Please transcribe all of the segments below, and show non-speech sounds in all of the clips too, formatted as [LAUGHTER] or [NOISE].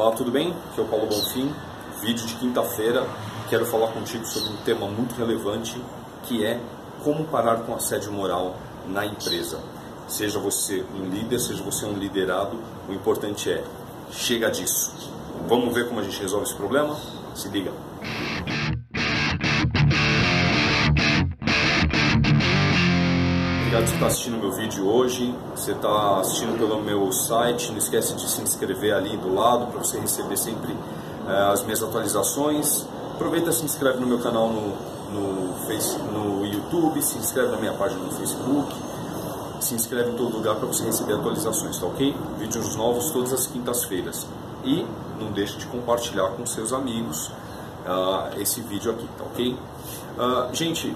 Olá, tudo bem? Aqui é o Paulo Bonfim, vídeo de quinta-feira. Quero falar contigo sobre um tema muito relevante que é como parar com assédio moral na empresa. Seja você um líder, seja você um liderado, o importante é chega disso. Vamos ver como a gente resolve esse problema? Se liga. Obrigado por estar assistindo meu vídeo hoje. Você está assistindo pelo meu site. Não esquece de se inscrever ali do lado para você receber sempre uh, as minhas atualizações. Aproveita e se inscreve no meu canal no, no, no YouTube, se inscreve na minha página no Facebook, se inscreve em todo lugar para você receber atualizações, tá ok? Vídeos novos todas as quintas-feiras. E não deixe de compartilhar com seus amigos uh, esse vídeo aqui, tá ok? Uh, gente,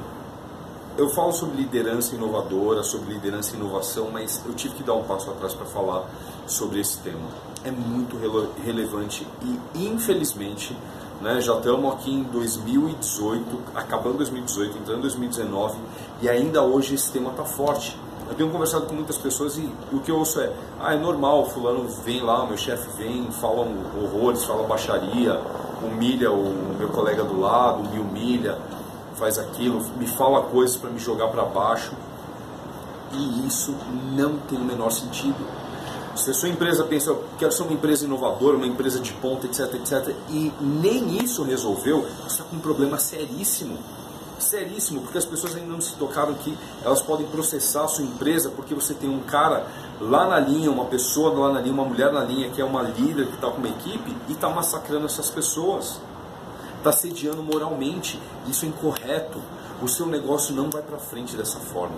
eu falo sobre liderança inovadora, sobre liderança e inovação, mas eu tive que dar um passo atrás para falar sobre esse tema. É muito rele relevante e, infelizmente, né, já estamos aqui em 2018, acabando 2018, entrando em 2019 e ainda hoje esse tema está forte. Eu tenho conversado com muitas pessoas e o que eu ouço é: ah, é normal, fulano vem lá, meu chefe vem, fala horrores, fala baixaria, humilha o meu colega do lado, me humilha faz aquilo, me fala coisas para me jogar para baixo. E isso não tem o menor sentido. Se a sua empresa pensa, eu quero ser uma empresa inovadora, uma empresa de ponta, etc, etc, e nem isso resolveu, você está com um problema seríssimo. Seríssimo, porque as pessoas ainda não se tocaram que elas podem processar a sua empresa porque você tem um cara lá na linha, uma pessoa lá na linha, uma mulher na linha que é uma líder que está com uma equipe e está massacrando essas pessoas está sediando moralmente. Isso é incorreto. O seu negócio não vai para frente dessa forma.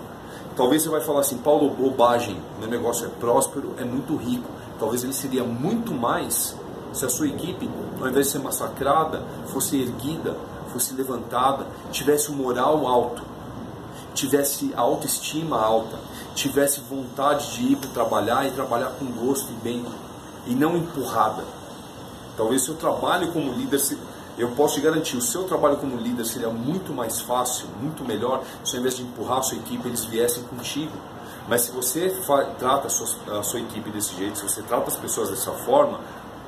Talvez você vai falar assim, Paulo, bobagem, meu negócio é próspero, é muito rico. Talvez ele seria muito mais se a sua equipe, ao invés de ser massacrada, fosse erguida, fosse levantada, tivesse um moral alto, tivesse autoestima alta, tivesse vontade de ir para trabalhar e trabalhar com gosto e bem, e não empurrada. Talvez seu trabalho como líder eu posso te garantir, o seu trabalho como líder seria muito mais fácil, muito melhor, se ao invés de empurrar a sua equipe, eles viessem contigo. Mas se você trata a sua, a sua equipe desse jeito, se você trata as pessoas dessa forma,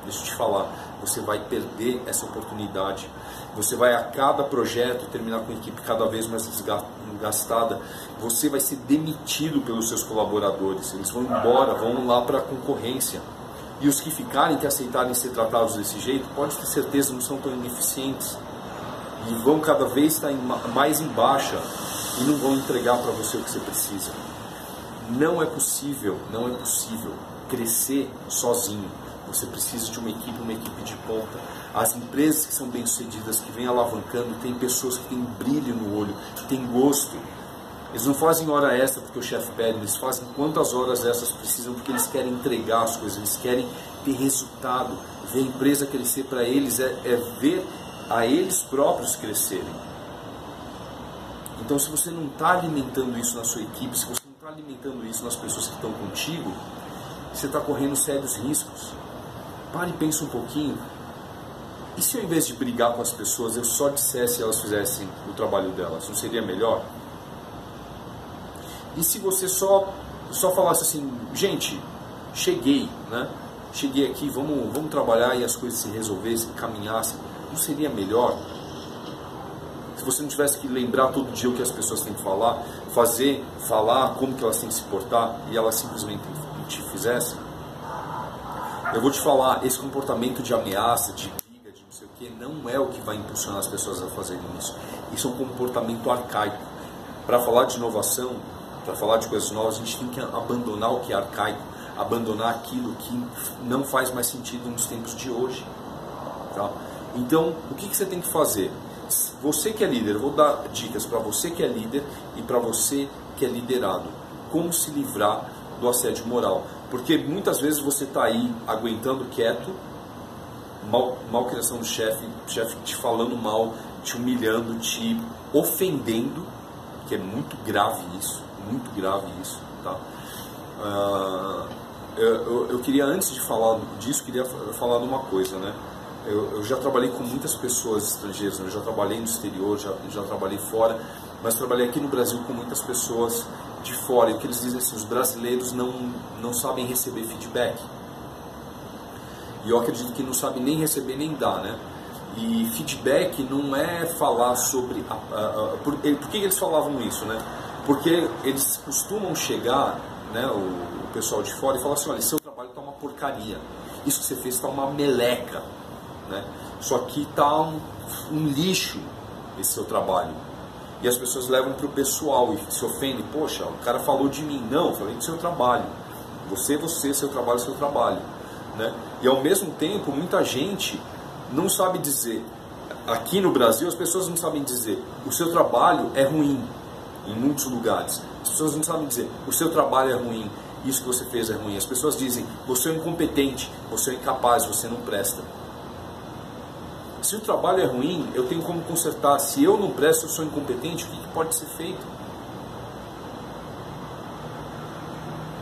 deixa eu te falar, você vai perder essa oportunidade. Você vai a cada projeto terminar com a equipe cada vez mais desgastada. Você vai ser demitido pelos seus colaboradores. Eles vão embora, vão lá para a concorrência. E os que ficarem, que aceitarem ser tratados desse jeito, pode ter certeza não são tão ineficientes. E vão cada vez estar mais em baixa e não vão entregar para você o que você precisa. Não é possível, não é possível crescer sozinho. Você precisa de uma equipe, uma equipe de ponta. As empresas que são bem-sucedidas, que vêm alavancando, têm pessoas que têm brilho no olho, que têm gosto, eles não fazem hora extra porque o chefe pede, eles fazem quantas horas essas precisam porque eles querem entregar as coisas, eles querem ter resultado. Ver a empresa crescer para eles é, é ver a eles próprios crescerem. Então, se você não está alimentando isso na sua equipe, se você não está alimentando isso nas pessoas que estão contigo, você está correndo sérios riscos. Pare e pense um pouquinho. E se ao invés de brigar com as pessoas, eu só dissesse e elas fizessem o trabalho delas, não seria melhor? E se você só, só falasse assim, gente, cheguei, né? Cheguei aqui, vamos, vamos trabalhar e as coisas se resolvessem, caminhassem, não seria melhor? Se você não tivesse que lembrar todo dia o que as pessoas têm que falar, fazer, falar como que elas têm que se portar e elas simplesmente te fizessem? Eu vou te falar, esse comportamento de ameaça, de briga, de não sei o que, não é o que vai impulsionar as pessoas a fazerem isso. Isso é um comportamento arcaico. Para falar de inovação, para falar de coisas novas, a gente tem que abandonar o que é arcaico, abandonar aquilo que não faz mais sentido nos tempos de hoje. Tá? Então, o que, que você tem que fazer? Você que é líder, eu vou dar dicas para você que é líder e para você que é liderado. Como se livrar do assédio moral. Porque muitas vezes você está aí aguentando quieto, mal, mal criação do chefe, chefe te falando mal, te humilhando, te ofendendo, que é muito grave isso muito grave isso, tá? Uh, eu, eu, queria, antes de falar disso, queria falar de uma coisa, né? Eu, eu já trabalhei com muitas pessoas estrangeiras, né? eu já trabalhei no exterior, já, já trabalhei fora, mas trabalhei aqui no Brasil com muitas pessoas de fora, e o que eles dizem assim, os brasileiros não, não sabem receber feedback. E eu acredito que não sabe nem receber nem dar, né? E feedback não é falar sobre. A, a, a, por, por, que eles falavam isso, né? Porque eles costumam chegar, né, o, o pessoal de fora, e falar assim: olha, seu trabalho está uma porcaria. Isso que você fez está uma meleca. Né? Aqui está um, um lixo, esse seu trabalho. E as pessoas levam para o pessoal e se ofendem. Poxa, o cara falou de mim. Não, falei do seu trabalho. Você, você, seu trabalho, seu trabalho. Né? E ao mesmo tempo, muita gente não sabe dizer. Aqui no Brasil, as pessoas não sabem dizer o seu trabalho é ruim em muitos lugares. As pessoas não sabem dizer o seu trabalho é ruim, isso que você fez é ruim. As pessoas dizem você é incompetente, você é incapaz, você não presta. Se o trabalho é ruim, eu tenho como consertar. Se eu não presto, eu sou incompetente, o que pode ser feito?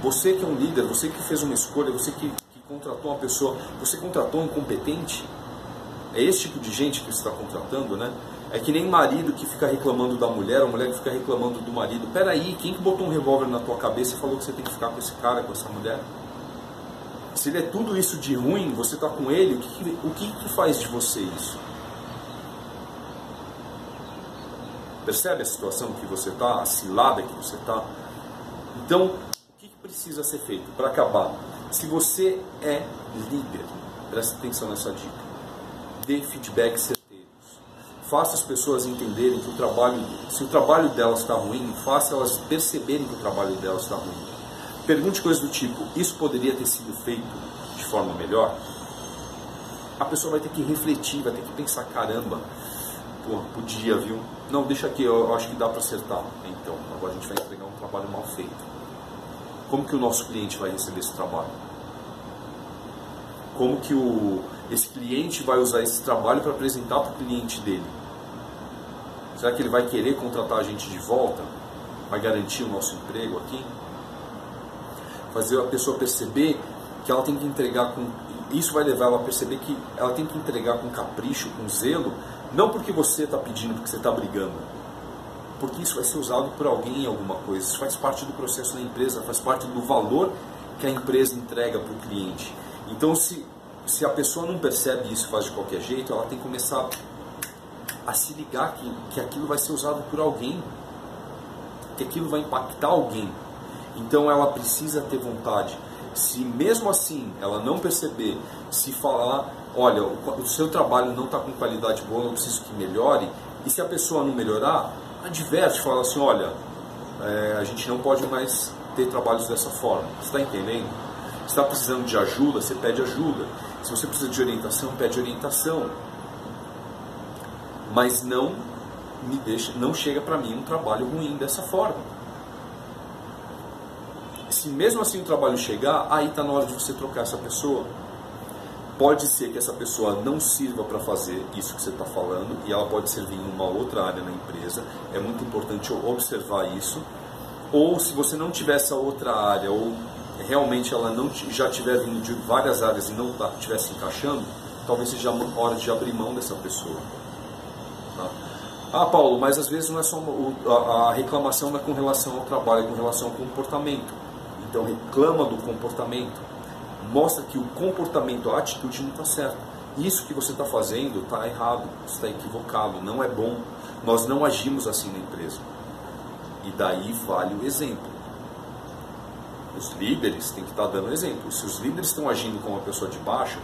Você que é um líder, você que fez uma escolha, você que, que contratou uma pessoa, você contratou um incompetente? É esse tipo de gente que você está contratando, né? É que nem marido que fica reclamando da mulher, ou mulher que fica reclamando do marido. Peraí, quem que botou um revólver na tua cabeça e falou que você tem que ficar com esse cara, com essa mulher? Se ele é tudo isso de ruim, você está com ele, o que, o que, que faz de você isso? Percebe a situação que você está, a cilada que você está? Então, o que, que precisa ser feito para acabar? Se você é líder, preste atenção nessa dica. Dê feedback. Faça as pessoas entenderem que o trabalho, se o trabalho delas está ruim, faça elas perceberem que o trabalho delas está ruim. Pergunte coisas do tipo: isso poderia ter sido feito de forma melhor? A pessoa vai ter que refletir, vai ter que pensar: caramba, pô, podia, viu? Não, deixa aqui, eu acho que dá para acertar. Então, agora a gente vai entregar um trabalho mal feito. Como que o nosso cliente vai receber esse trabalho? Como que o, esse cliente vai usar esse trabalho para apresentar para o cliente dele? Será que ele vai querer contratar a gente de volta? Vai garantir o nosso emprego aqui? fazer a pessoa perceber que ela tem que entregar com. Isso vai levar ela a perceber que ela tem que entregar com capricho, com zelo, não porque você está pedindo, porque você está brigando. Porque isso vai ser usado por alguém em alguma coisa. Isso faz parte do processo da empresa, faz parte do valor que a empresa entrega para o cliente. Então, se, se a pessoa não percebe isso faz de qualquer jeito, ela tem que começar a se ligar que, que aquilo vai ser usado por alguém, que aquilo vai impactar alguém. Então ela precisa ter vontade. Se mesmo assim ela não perceber, se falar, olha, o seu trabalho não está com qualidade boa, eu preciso que melhore, e se a pessoa não melhorar, adverte, fala assim, olha, é, a gente não pode mais ter trabalhos dessa forma. Você está entendendo? Se está precisando de ajuda, você pede ajuda. Se você precisa de orientação, pede orientação. Mas não me deixa, não chega para mim um trabalho ruim dessa forma se mesmo assim o trabalho chegar, aí está na hora de você trocar essa pessoa. Pode ser que essa pessoa não sirva para fazer isso que você está falando e ela pode servir em uma outra área na empresa. É muito importante observar isso. Ou se você não tiver essa outra área ou realmente ela não já tiver vindo de várias áreas e não estivesse tá, encaixando, talvez seja a hora de abrir mão dessa pessoa. Tá? Ah, Paulo, mas às vezes não é só a reclamação não é com relação ao trabalho, é com relação ao comportamento. Então reclama do comportamento, mostra que o comportamento, a atitude não está certa. Isso que você está fazendo está errado, está equivocado, não é bom. Nós não agimos assim na empresa. E daí vale o exemplo. Os líderes têm que estar dando exemplo. Se os líderes estão agindo como uma pessoa de baixo,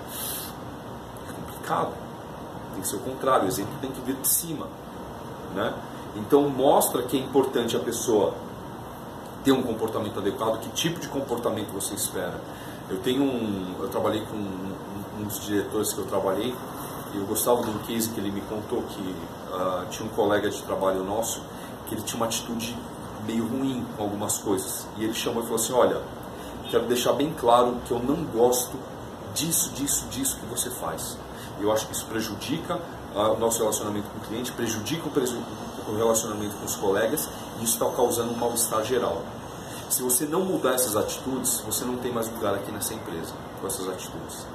é complicado. Tem que ser o contrário, o exemplo tem que vir de cima. Né? Então mostra que é importante a pessoa ter um comportamento adequado, que tipo de comportamento você espera. Eu tenho um, eu trabalhei com um, um dos diretores que eu trabalhei e eu gostava um case que ele me contou que uh, tinha um colega de trabalho nosso que ele tinha uma atitude meio ruim com algumas coisas e ele chamou e falou assim, olha, quero deixar bem claro que eu não gosto disso, disso, disso que você faz. Eu acho que isso prejudica uh, o nosso relacionamento com o cliente, prejudica o relacionamento com os colegas e isso está causando um mal-estar geral. Se você não mudar essas atitudes, você não tem mais lugar aqui nessa empresa com essas atitudes.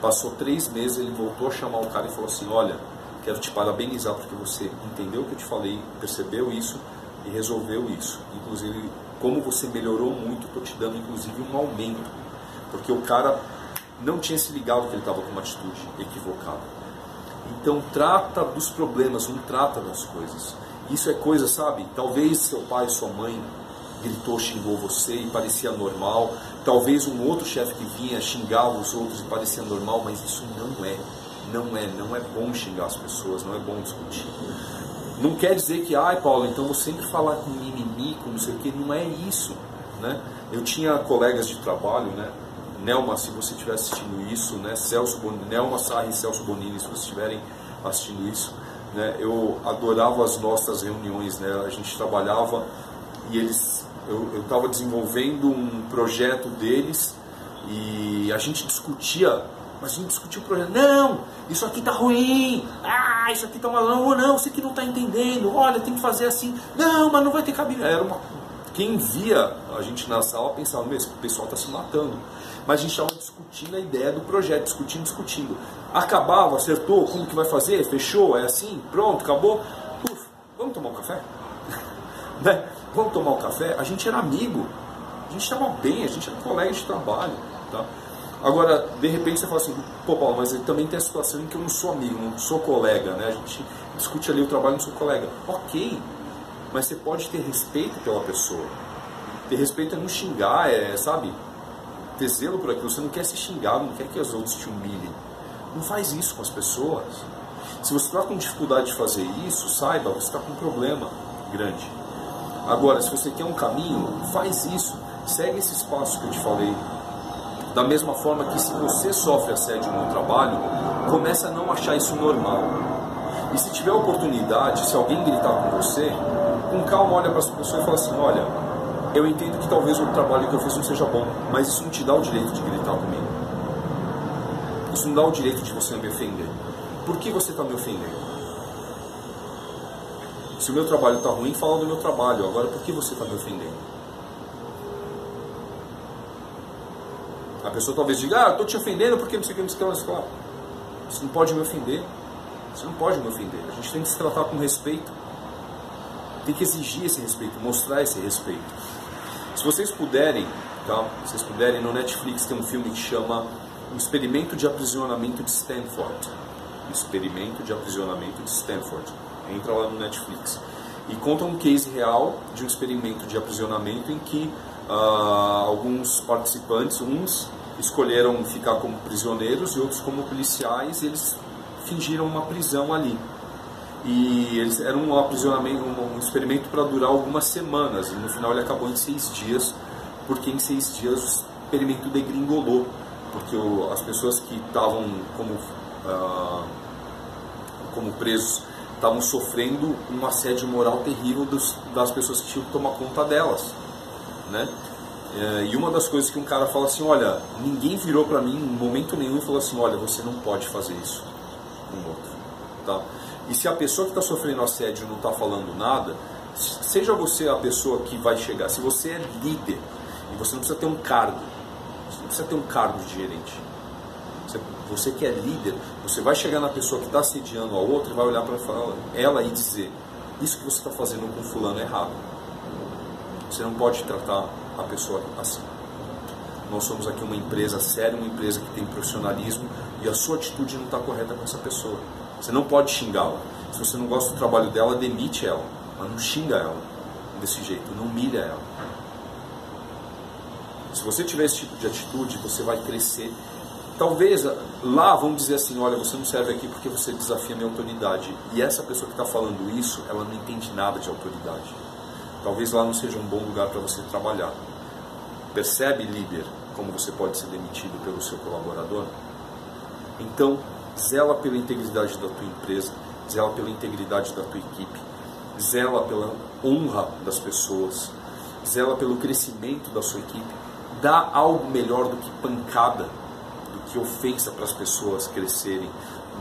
Passou três meses, ele voltou a chamar o cara e falou assim: Olha, quero te parabenizar porque você entendeu o que eu te falei, percebeu isso e resolveu isso. Inclusive, como você melhorou muito, estou te dando inclusive um aumento. Porque o cara não tinha se ligado que ele estava com uma atitude equivocada. Então trata dos problemas, não trata das coisas. Isso é coisa, sabe? Talvez seu pai, sua mãe gritou, xingou você e parecia normal. Talvez um outro chefe que vinha xingava os outros e parecia normal, mas isso não é. Não é, não é bom xingar as pessoas, não é bom discutir. Não quer dizer que, ai Paulo, então vou sempre falar com mimimi, com não sei o que, não é isso. Né? Eu tinha colegas de trabalho, né? Nelma, se você estiver assistindo isso, né? Celso Bonini, Nelma Sarri e Celso Bonini, se vocês estiverem assistindo isso, né? Eu adorava as nossas reuniões, né? A gente trabalhava e eles, eu estava desenvolvendo um projeto deles e a gente discutia, mas a gente discutia o projeto. Não, isso aqui tá ruim. Ah, isso aqui tá maluco. Não, você que não tá entendendo. Olha, tem que fazer assim. Não, mas não vai ter cabimento. Era uma quem via a gente na sala pensava, mesmo, o pessoal está se matando. Mas a gente estava discutindo a ideia do projeto, discutindo, discutindo. Acabava, acertou, como que vai fazer? Fechou? É assim? Pronto, acabou? Uf, vamos tomar um café? [LAUGHS] né? Vamos tomar um café? A gente era amigo, a gente estava bem, a gente era colega de trabalho. Tá? Agora, de repente você fala assim, pô Paulo, mas também tem a situação em que eu não sou amigo, não sou colega, né? A gente discute ali o trabalho, não sou colega. Ok, mas você pode ter respeito pela pessoa. Ter respeito é não xingar, é, sabe? Ter zelo por aquilo. Você não quer se xingar, não quer que os outros te humilhem. Não faz isso com as pessoas. Se você está com dificuldade de fazer isso, saiba, você está com um problema grande. Agora, se você quer um caminho, faz isso. Segue esse espaço que eu te falei. Da mesma forma que se você sofre assédio no trabalho, começa a não achar isso normal. E se tiver oportunidade, se alguém gritar com você, com calma olha para essa pessoa e fala assim, olha, eu entendo que talvez o trabalho que eu fiz não seja bom, mas isso não te dá o direito de gritar comigo. Isso não dá o direito de você me ofender. Por que você está me ofendendo? Se o meu trabalho está ruim, fala do meu trabalho. Agora, por que você está me ofendendo? Pessoa talvez diga, ah, estou te ofendendo porque não sei o que, não sei o. Você não pode me ofender. Você não pode me ofender. A gente tem que se tratar com respeito tem que exigir esse respeito, mostrar esse respeito. Se vocês puderem, tá? Se vocês puderem, no Netflix tem um filme que chama O Experimento de Aprisionamento de Stanford. Experimento de Aprisionamento de Stanford. Entra lá no Netflix. E conta um case real de um experimento de aprisionamento em que uh, alguns participantes, uns escolheram ficar como prisioneiros e outros como policiais, e eles fingiram uma prisão ali e eles era um aprisionamento, um, um experimento para durar algumas semanas e no final ele acabou em seis dias porque em seis dias o experimento degringolou porque o, as pessoas que estavam como ah, como presos estavam sofrendo um assédio moral terrível dos, das pessoas que tinham que tomar conta delas, né? É, e uma das coisas que um cara fala assim, olha, ninguém virou para mim em momento nenhum e falou assim, olha, você não pode fazer isso com o outro, tá? E se a pessoa que está sofrendo assédio não está falando nada, seja você a pessoa que vai chegar. Se você é líder e você não precisa ter um cargo, você não precisa ter um cargo de gerente. Você, que é líder, você vai chegar na pessoa que está assediando a outra e vai olhar para ela e dizer: Isso que você está fazendo com fulano é errado. Você não pode tratar a pessoa assim. Nós somos aqui uma empresa séria, uma empresa que tem profissionalismo e a sua atitude não está correta com essa pessoa. Você não pode xingá-la. Se você não gosta do trabalho dela, demite ela. Mas não xinga ela desse jeito, não humilha ela. Se você tiver esse tipo de atitude, você vai crescer. Talvez lá vão dizer assim: olha, você não serve aqui porque você desafia minha autoridade. E essa pessoa que está falando isso, ela não entende nada de autoridade. Talvez lá não seja um bom lugar para você trabalhar. Percebe, líder, como você pode ser demitido pelo seu colaborador? Então, zela pela integridade da tua empresa, zela pela integridade da tua equipe, zela pela honra das pessoas, zela pelo crescimento da sua equipe, dá algo melhor do que pancada, do que ofensa para as pessoas crescerem,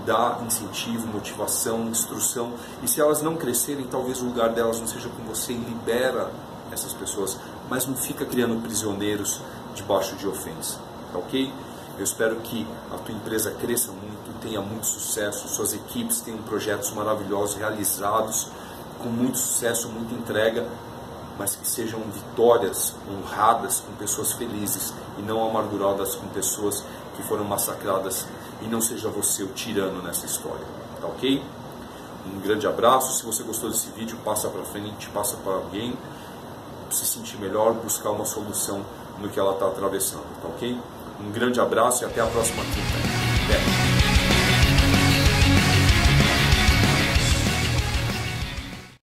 dá incentivo, motivação, instrução, e se elas não crescerem, talvez o lugar delas não seja com você e libera essas pessoas, mas não fica criando prisioneiros debaixo de ofensa, tá ok? Eu espero que a tua empresa cresça muito, tenha muito sucesso, suas equipes tenham projetos maravilhosos realizados com muito sucesso, muita entrega, mas que sejam vitórias honradas com pessoas felizes e não amarguradas com pessoas que foram massacradas e não seja você o tirano nessa história, tá ok? Um grande abraço, se você gostou desse vídeo, passa para frente, passa para alguém, se sentir melhor, buscar uma solução no que ela está atravessando, tá ok? Um grande abraço e até a próxima quinta. Até.